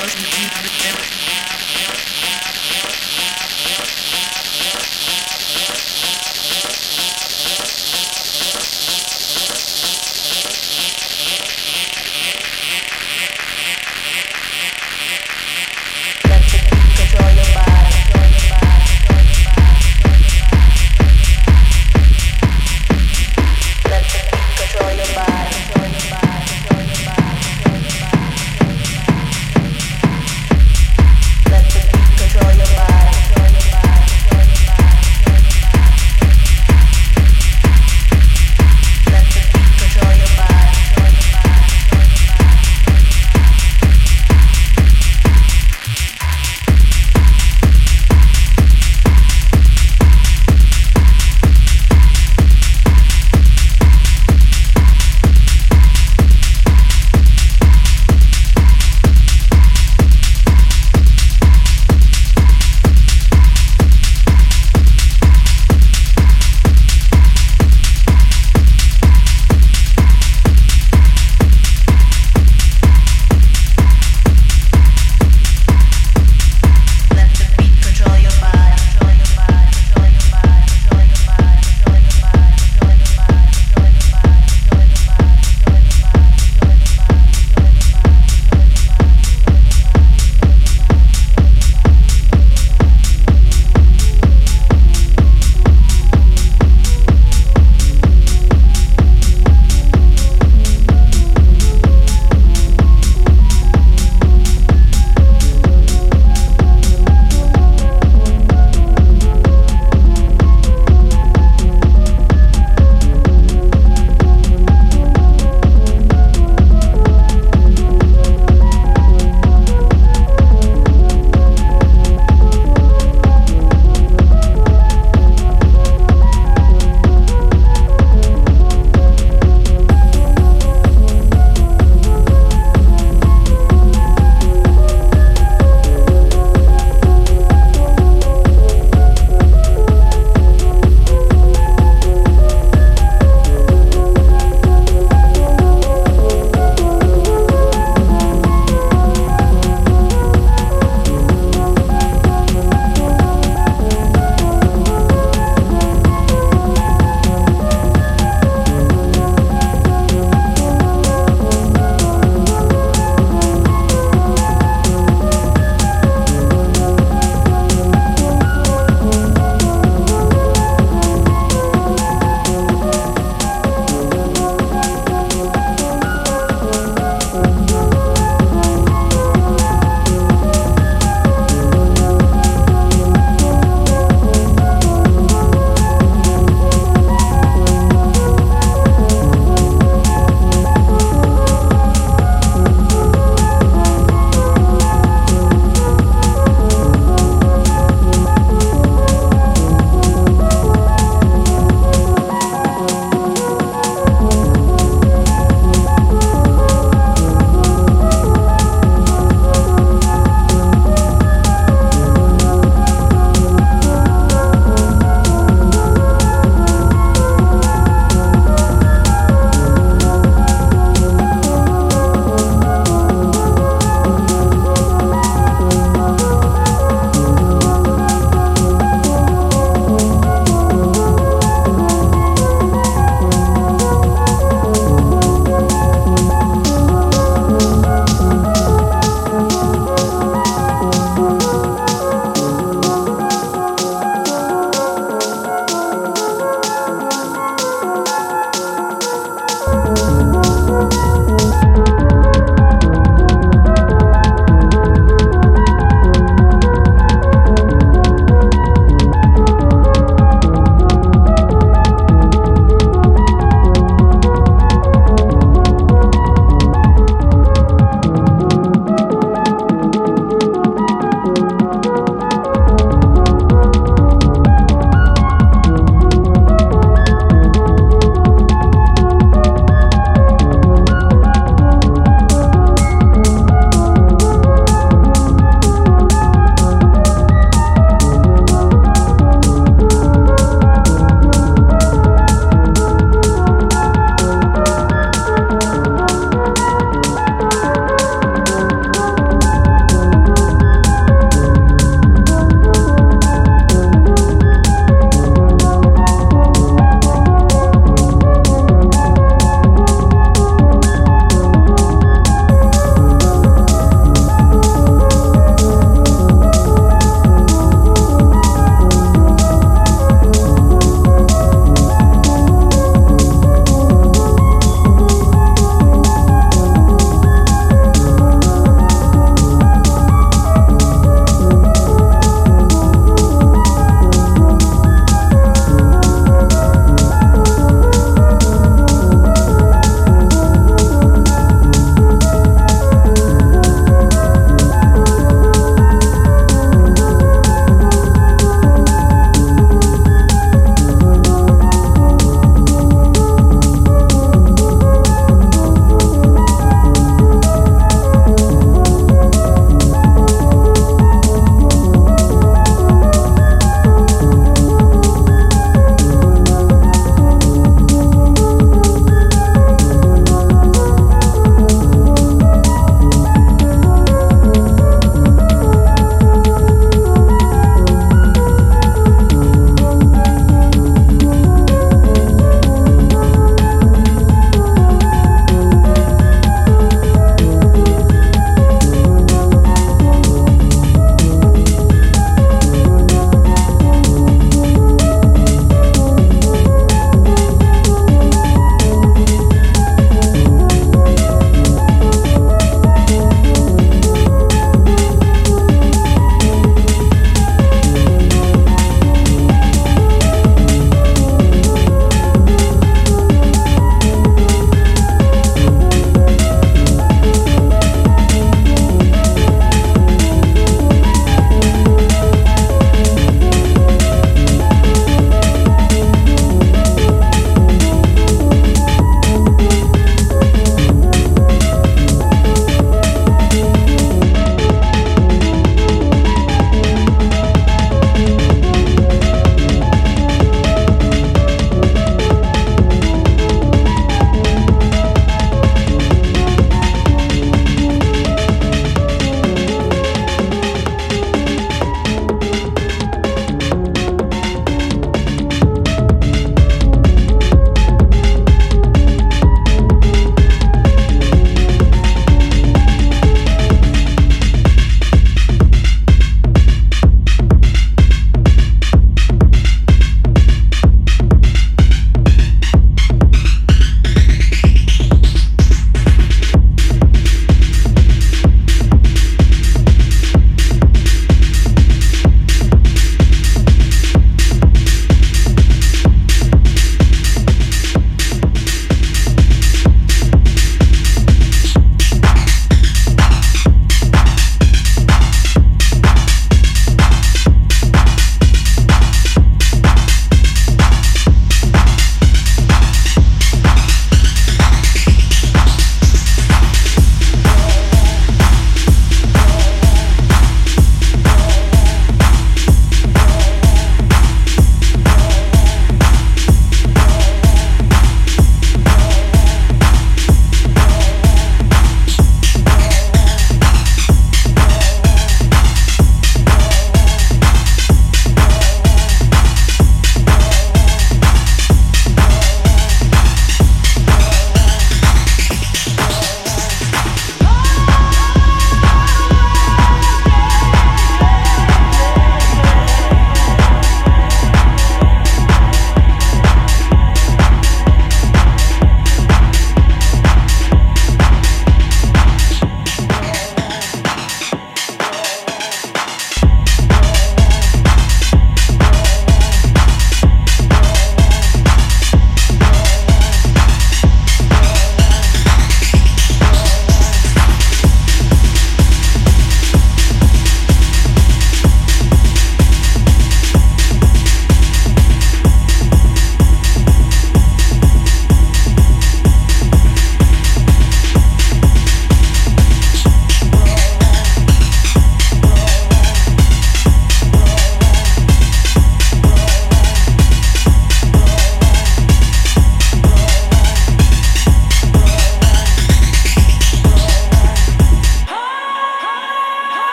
Eric, Eric, Eric, Eric.